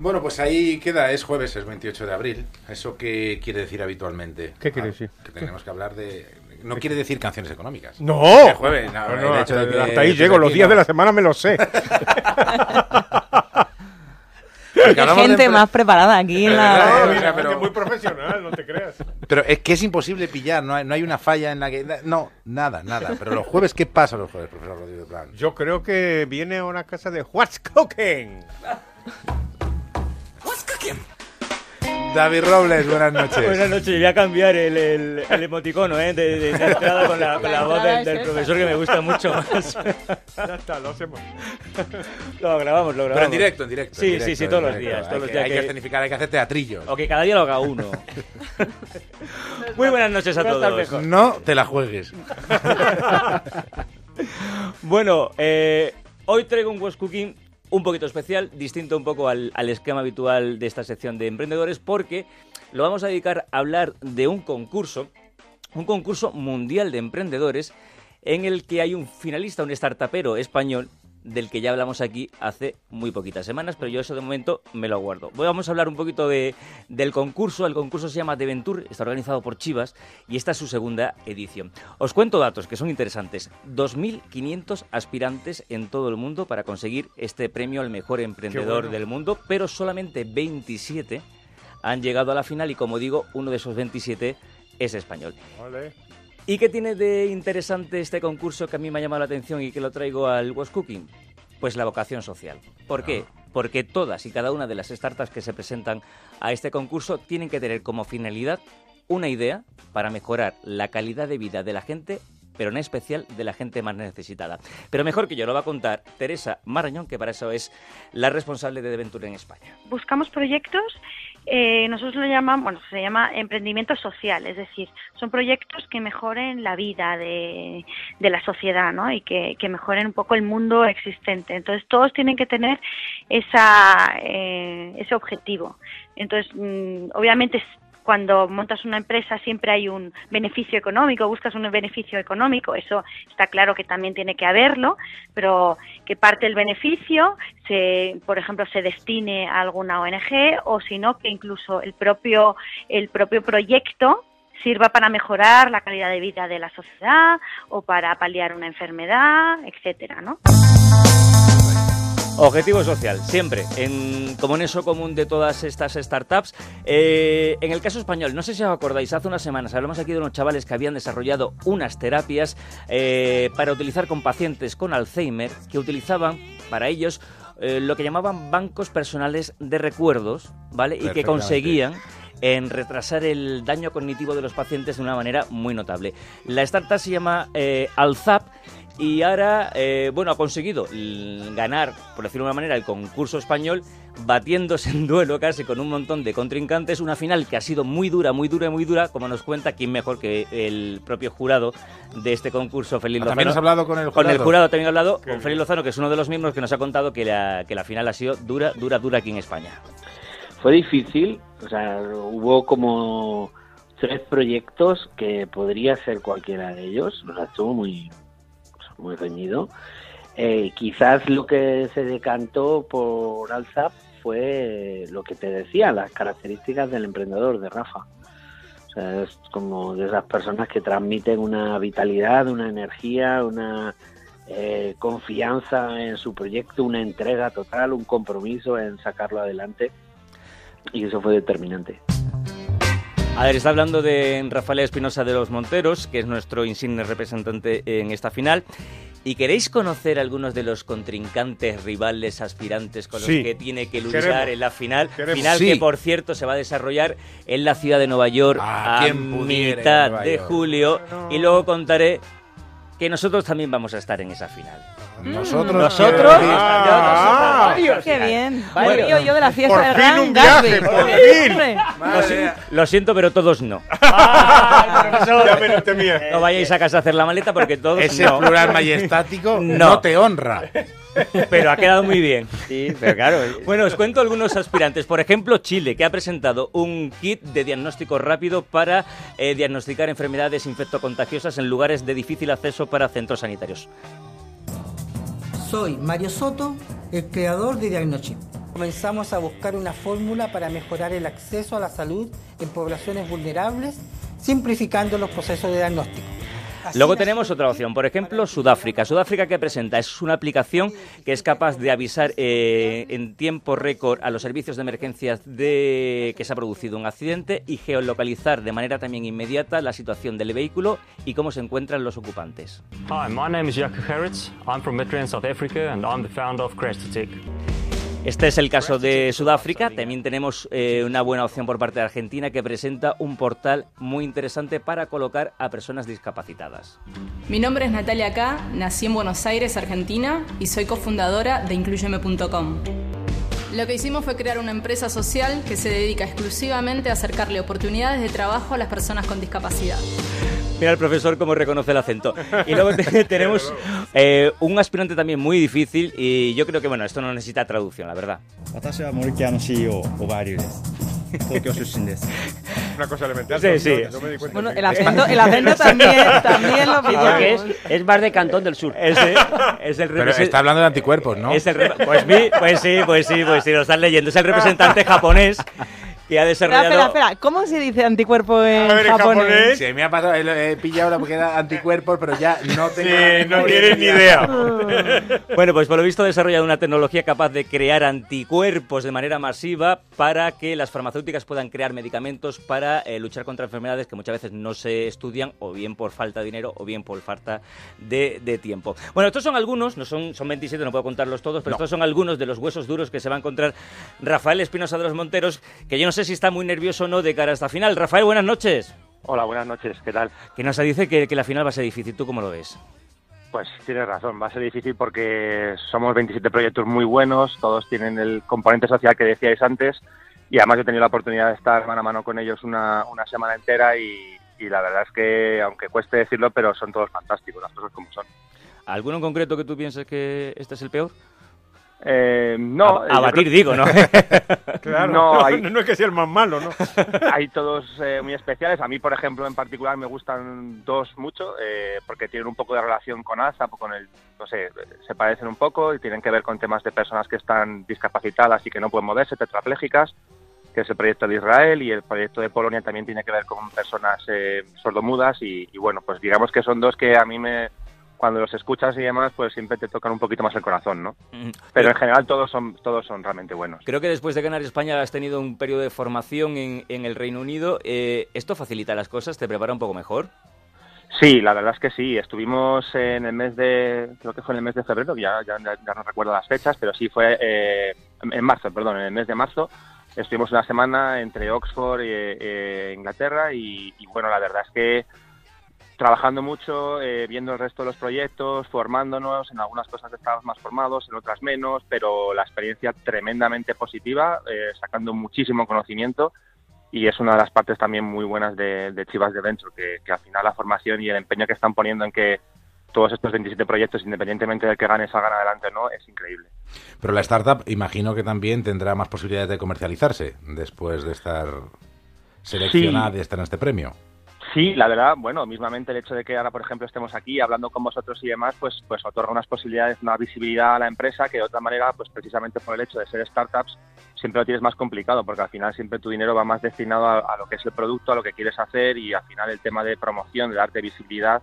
Bueno, pues ahí queda, es jueves, es 28 de abril. ¿Eso qué quiere decir habitualmente? ¿Qué quiere decir? Que tenemos que hablar de... No quiere decir canciones económicas. ¡No! Es jueves, no, No, no, hecho de que hasta ahí llego, los días no. de la semana me los sé. De gente más preparada aquí en la... eh, mira, pero- Es muy profesional, no te creas. Pero es que es imposible pillar, no hay, no hay una falla en la que... No, nada, nada. Pero los jueves, ¿qué pasa los jueves, profesor Rodríguez Blanc? Yo creo que viene a una casa de What's Cooking. David Robles, buenas noches. Buenas noches, voy a cambiar el, el, el emoticono ¿eh? de, de- de entrada con la, con la voz del, del profesor que me gusta mucho más. Ya está, lo hacemos. Lo grabamos, lo grabamos. Pero en directo, en directo. Sí, en directo, sí, sí, todos los días. Hay que- Hay que que- escenificar, hay que hacer teatrillos. O que cada día lo haga uno. Muy buenas noches a todos. mejor. No te la juegues. Bueno, eh, hoy traigo un West Cooking un poquito especial, distinto un poco al, esquema habitual de esta sección de emprendedores, porque lo vamos a dedicar a hablar de un concurso, un concurso mundial de emprendedores, en el que hay un finalista, un startupero español, del que ya hablamos aquí hace muy poquitas semanas, pero yo eso de momento me lo guardo. Hoy vamos a hablar un poquito de, del concurso. El concurso se llama Deventur, está organizado por Chivas y esta es su segunda edición. Os cuento datos que son interesantes. 2.500 aspirantes en todo el mundo para conseguir este premio al mejor emprendedor bueno. del mundo, pero solamente 27 han llegado a la final y como digo, uno de esos 27 es español. Vale. ¿Y qué tiene de interesante este concurso que a mí me ha llamado la atención y que lo traigo al West Cooking? Pues la vocación social. ¿Por qué? Porque todas y cada una de las startups que se presentan a este concurso tienen que tener como finalidad una idea para mejorar la calidad de vida de la gente, pero en especial de la gente más necesitada. Pero mejor que yo lo va a contar Teresa Marañón, que para eso es la responsable de Deventure en España. buscamos proyectos, eh, nosotros lo llamamos, bueno, se llama emprendimiento social, es decir, son proyectos que mejoren la vida de, de la sociedad, ¿no? Y que, mejoren un poco el mundo existente. Entonces, todos tienen que tener esa, eh, ese objetivo. Entonces, mm, obviamente, cuando montas una empresa siempre hay un beneficio económico, buscas un beneficio económico, eso está claro que también tiene que haberlo, pero que parte del beneficio, se, por ejemplo, se destine a alguna ONG o si no, que incluso el propio, el propio proyecto sirva para mejorar la calidad de vida de la sociedad o para paliar una enfermedad, etcétera, ¿no? Objetivo social, siempre, en, como en eso común de todas estas startups. Eh, en el caso español, no sé si os acordáis, hace unas semanas hablamos aquí de unos chavales que habían desarrollado unas terapias eh, para utilizar con pacientes con Alzheimer, que utilizaban para ellos eh, lo que llamaban bancos personales de recuerdos, ¿vale? Y que conseguían en retrasar el daño cognitivo de los pacientes de una manera muy notable. La startup se llama Alzap y ahora, eh, bueno, ha conseguido ganar, por decirlo de una manera, el concurso español, batiéndose en duelo casi con un montón de contrincantes, una final que ha sido muy dura, muy dura, muy dura, como nos cuenta quién mejor que el propio jurado de este concurso, Félix Lozano. ¿También has hablado con el jurado? Con el jurado también he hablado, Qué con. Félix Lozano, que es uno de los miembros que nos ha contado que la, que la final ha sido dura, dura, dura aquí en España. Fue difícil, o sea, hubo como tres proyectos que podría ser cualquiera de ellos, o sea, estuvo muy, muy reñido. Eh, quizás lo que se decantó por Alzap fue lo que te decía, las características del emprendedor, de Rafa. O sea, es como de esas personas que transmiten una vitalidad, una energía, una eh, confianza en su proyecto, una entrega total, un compromiso en sacarlo adelante. Y eso fue determinante. A ver, está hablando de Rafael Espinosa de los Monteros, que es nuestro insigne representante en esta final. ¿Y queréis conocer algunos de los contrincantes, rivales, aspirantes con los que tiene que luchar Queremos. en la final? Queremos. Final Sí. que, por cierto, se va a desarrollar en la ciudad de Nueva York Ah, a ¿quién pudiera mitad de julio. Y luego contaré que nosotros también vamos a estar en esa final. Nosotros. Nosotros. quiero decir- Ah, Varios. Qué bien. Vale. Yo, yo de la fiesta Por del fin Gran un viaje, por fin. Lo, si- lo siento, pero todos no. Ya me lo temía. No vayáis a casa a hacer la maleta porque todos Ese no. plural majestático No. no. te honra. Pero ha quedado muy bien. Sí, pero claro. Bueno, os cuento algunos aspirantes. Por ejemplo, Chile, que ha presentado un kit de diagnóstico rápido para eh, diagnosticar enfermedades infectocontagiosas en lugares de difícil acceso para centros sanitarios. Soy Mario Soto, el creador de Diagnochip. comenzamos a buscar una fórmula para mejorar el acceso a la salud en poblaciones vulnerables, simplificando los procesos de diagnóstico. Luego tenemos otra opción, por ejemplo, Sudáfrica. Sudáfrica que presenta es una aplicación que es capaz de avisar eh, en tiempo récord a los servicios de emergencias de que se ha producido un accidente y geolocalizar de manera también inmediata la situación del vehículo y cómo se encuentran los ocupantes. Hi, my name is Jaco Harris. I'm from Midrand, South Africa, and I'm the founder of Crestotech. Este es el caso de Sudáfrica. También tenemos eh, una buena opción por parte de Argentina que presenta un portal muy interesante para colocar a personas discapacitadas. Mi nombre es Natalia K, nací en Buenos Aires, Argentina, y soy cofundadora de incluyeme.com. Lo que hicimos fue crear una empresa social que se dedica exclusivamente a acercarle oportunidades de trabajo a las personas con discapacidad. Mira el profesor cómo reconoce el acento. Y luego te, tenemos eh, un aspirante también muy difícil y yo creo que, bueno, esto no necesita traducción, la verdad. Una cosa elemental. Sí, sí. No. Bueno, el acento, el acento también, también lo pillamos. Es, es más de Cantón del Sur. Es, el- es el Pero está hablando de anticuerpos, ¿no? es el pues, pues sí, pues sí, pues sí, lo estás leyendo. Es el representante japonés que ha Espera, desarrollado... espera, espera. ¿Cómo se dice anticuerpo en A ver, en japonés? japonés. Sí, me ha pasado, he, he pillado la porque era anticuerpos, pero ya no tengo Sí, no tienes ni idea. Bueno, pues por lo visto ha desarrollado una tecnología capaz de crear anticuerpos de manera masiva para que las farmacéuticas puedan crear medicamentos para eh, luchar contra enfermedades que muchas veces no se estudian o bien por falta de dinero o bien por falta de, de tiempo. Bueno, estos son algunos, no son, son 27, no puedo contarlos todos, pero No. estos son algunos de los huesos duros que se va a encontrar Rafael Espinosa de los Monteros, que yo no sé si está muy nervioso o no de cara a esta final. Rafael, buenas noches. Hola, buenas noches, ¿qué tal? Que nos dice que, que la final va a ser difícil, ¿tú cómo lo ves? Pues tienes razón, va a ser difícil porque somos 27 proyectos muy buenos, todos tienen el componente social que decíais antes y además he tenido la oportunidad de estar mano a mano con ellos una, una semana entera y, y la verdad es que, aunque cueste decirlo, pero son todos fantásticos, las cosas como son. ¿Alguno en concreto que tú pienses que este es el peor? Eh, no, A- abatir, creo- digo, ¿no? Claro, No, no, hay- no es que sea el más malo, ¿no? hay todos eh, muy especiales. A mí, por ejemplo, en particular me gustan dos mucho eh, porque tienen un poco de relación con ASAP, con el, no sé, se parecen un poco y tienen que ver con temas de personas que están discapacitadas y que no pueden moverse, tetraplégicas, que es el proyecto de Israel y el proyecto de Polonia también tiene que ver con personas eh, sordomudas y, y bueno, pues digamos que son dos que a mí me cuando los escuchas y demás, pues siempre te tocan un poquito más el corazón, ¿no? Pero en general todos son todos son realmente buenos. Creo que después de ganar España has tenido un periodo de formación en, en el Reino Unido. Eh, ¿Esto facilita las cosas? ¿Te prepara un poco mejor? Sí, la verdad es que sí. Estuvimos en el mes de, creo que fue en el mes de febrero, ya, ya, ya no recuerdo las fechas, pero sí fue eh, en marzo, perdón, en el mes de marzo. Estuvimos una semana entre Oxford e Inglaterra y, y, bueno, la verdad es que trabajando mucho, eh, viendo el resto de los proyectos, formándonos, en algunas cosas estábamos más formados, en otras menos, pero la experiencia tremendamente positiva, eh, sacando muchísimo conocimiento y es una de las partes también muy buenas de, de Chivas de Venture, que, que, al final la formación y el empeño que están poniendo en que todos estos 27 proyectos, independientemente de que gane salgan adelante o no, es increíble. Pero la startup imagino que también tendrá más posibilidades de comercializarse después de estar seleccionada Sí. y estar en este premio. Sí, la verdad, bueno, mismamente el hecho de que ahora, por ejemplo, estemos aquí hablando con vosotros y demás, pues, pues otorga unas posibilidades, una visibilidad a la empresa que de otra manera, pues precisamente por el hecho de ser startups, siempre lo tienes más complicado, porque al final siempre tu dinero va más destinado a, lo que es el producto, a lo que quieres hacer y al final el tema de promoción, de darte visibilidad,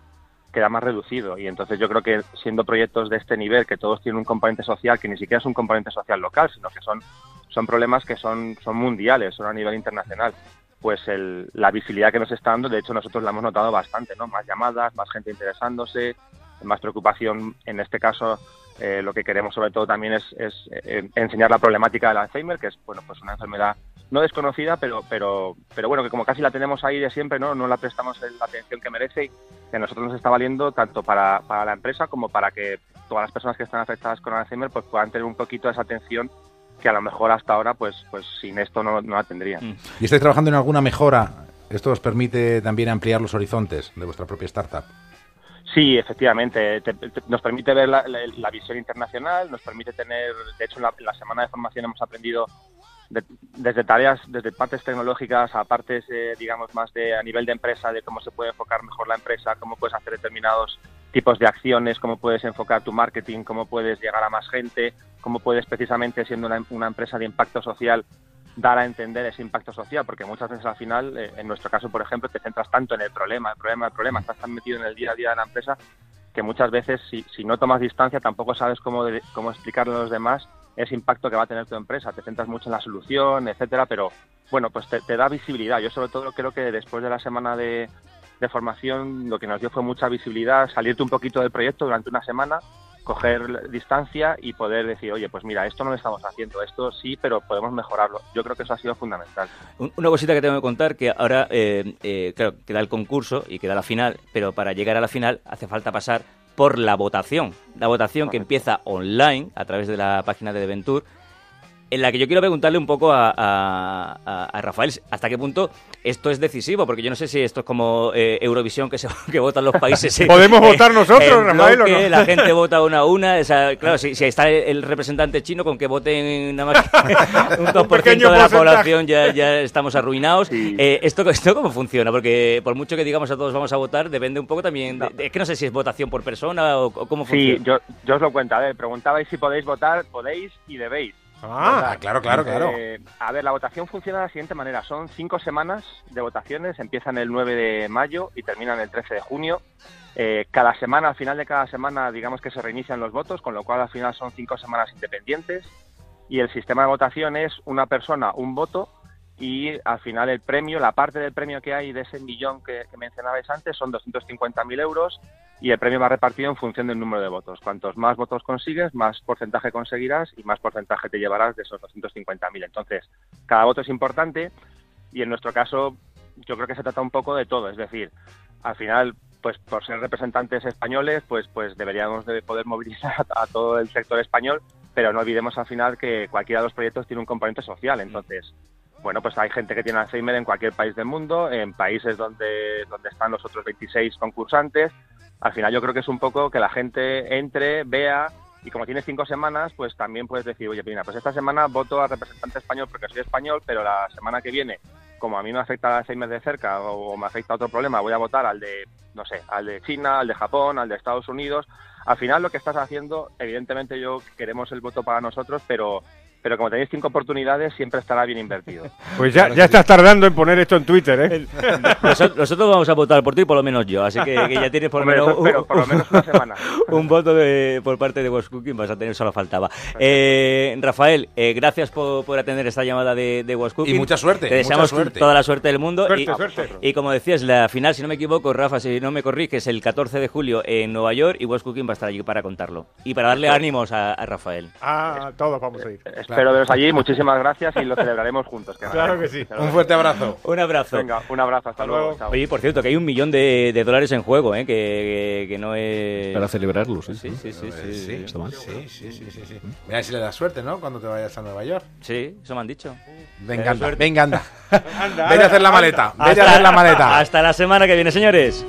queda más reducido. Y entonces yo creo que siendo proyectos de este nivel, que todos tienen un componente social, que ni siquiera es un componente social local, sino que son, son problemas que son, son mundiales, son a nivel internacional pues el, la visibilidad que nos está dando, de hecho nosotros la hemos notado bastante, ¿no? Más llamadas, más gente interesándose, más preocupación. En este caso, eh, lo que queremos sobre todo también es, es eh, enseñar la problemática del Alzheimer, que es bueno pues una enfermedad no desconocida, pero pero pero bueno que como casi la tenemos ahí de siempre, no no la prestamos la atención que merece y que a nosotros nos está valiendo tanto para, para la empresa como para que todas las personas que están afectadas con Alzheimer pues puedan tener un poquito de esa atención que a lo mejor hasta ahora, pues, pues sin esto no, no la tendrían. ¿Y estáis trabajando en alguna mejora? ¿Esto os permite también ampliar los horizontes de vuestra propia startup? Sí, efectivamente. Te, te, nos permite ver la, la, la, visión internacional, nos permite tener, de hecho, en la, en la semana de formación hemos aprendido de, desde tareas, desde partes tecnológicas a partes, eh, digamos, más de a nivel de empresa, de cómo se puede enfocar mejor la empresa, cómo puedes hacer determinados tipos de acciones, cómo puedes enfocar tu marketing, cómo puedes llegar a más gente, cómo puedes precisamente siendo una, empresa de impacto social dar a entender ese impacto social, porque muchas veces al final, eh, en nuestro caso, por ejemplo, te centras tanto en el problema, el problema, el problema, estás tan metido en el día a día de la empresa que muchas veces si, no tomas distancia tampoco sabes cómo, de- cómo explicarle a los demás ese impacto que va a tener tu empresa. Te centras mucho en la solución, etcétera, pero bueno, pues te da visibilidad. Yo sobre todo creo que después de la semana de, de formación lo que nos dio fue mucha visibilidad, salirte un poquito del proyecto durante una semana, coger distancia y poder decir, oye, pues mira, esto no lo estamos haciendo, esto sí, pero podemos mejorarlo. Yo creo que eso ha sido fundamental. Un- Una cosita que tengo que contar, que ahora, eh, eh, claro, queda el concurso y queda la final, pero para llegar a la final hace falta pasar por la votación. La votación que empieza online a través de la página de Deventur, en la que yo quiero preguntarle un poco a, a- Rafael hasta qué punto esto es decisivo, porque yo no sé si esto es como eh, Eurovisión que se que votan los países. en- ¿Podemos votar nosotros, Rafael, o no? La gente vota una a una. o sea, claro, si, si está el, el representante chino con que voten nada más que un 2% pequeño de la porcentaje. población ya, ya estamos arruinados. Eh, ¿esto, ¿Esto cómo funciona? Porque por mucho que digamos a todos vamos a votar, depende un poco también. de- de- es que no sé si es votación por persona o, o cómo Sí, funciona. yo, yo os lo cuento. A ver, preguntabais si podéis votar, podéis y debéis. Ah, claro, claro, claro. Eh, a ver, la votación funciona de la siguiente manera. Son cinco semanas de votaciones, empiezan el 9 de mayo y terminan el 13 de junio. Eh, cada semana, al final de cada semana, digamos que se reinician los votos, con lo cual al final son cinco semanas independientes. Y el sistema de votación es una persona, un voto, y al final el premio, la parte del premio que hay de ese millón que, que mencionabais antes, son 250.000 euros y el premio va repartido en función del número de votos. Cuantos más votos consigues, más porcentaje conseguirás y más porcentaje te llevarás de esos 250.000. Entonces, cada voto es importante y en nuestro caso yo creo que se trata un poco de todo. Es decir, al final, pues por ser representantes españoles, pues, pues deberíamos de poder movilizar a, todo el sector español, pero no olvidemos al final que cualquiera de los proyectos tiene un componente social. Entonces, bueno, pues hay gente que tiene Alzheimer en cualquier país del mundo, en países donde, donde están los otros 26 concursantes. Al final yo creo que es un poco que la gente entre, vea y como tienes cinco semanas, pues también puedes decir, oye, mira, pues esta semana voto al representante español porque soy español, pero la semana que viene, como a mí me afecta el Alzheimer de cerca o me afecta otro problema, voy a votar al de, no sé, al de China, al de Japón, al de Estados Unidos. Al final lo que estás haciendo, evidentemente yo queremos el voto para nosotros, pero pero como tenéis cinco oportunidades, siempre estará bien invertido. Pues ya, ya estás tardando en poner esto en Twitter, ¿eh? Nosotros, nosotros vamos a votar por ti, por lo menos yo. Así que, que ya tienes por lo Hombre, menos, eso espero, por lo menos una semana. un voto de- por parte de West Cooking. Vas a tener, solo faltaba. Eh, Rafael, eh, gracias por, por atender esta llamada de, de West Cooking. Y mucha suerte, Te deseamos suerte. toda la suerte del mundo. Suerte, y, suerte. y como decías, la final, si no me equivoco, Rafa, si no me corriges, el 14 de julio en Nueva York y West Cooking va a estar allí para contarlo. Y para darle ánimos a, a Rafael. Ah, todos vamos a ir. Espero veros allí, muchísimas gracias y lo celebraremos juntos. Claro que sí. Un fuerte abrazo. Un abrazo. Venga, un abrazo, hasta, luego. chao. Oye, por cierto, que hay un millón de, de dólares en juego, ¿eh? que, que, que no es... Para celebrarlo, sí. Sí, sí, sí. sí, Sí, sí, sí, sí, sí, sí. Mira si le das suerte, ¿no? Cuando te vayas a Nueva York. Sí, eso me han dicho. Venga, anda, venga, anda. Anda, Vete a hacer la maleta, vete a Hasta- hacer la maleta. Hasta la semana que viene, señores.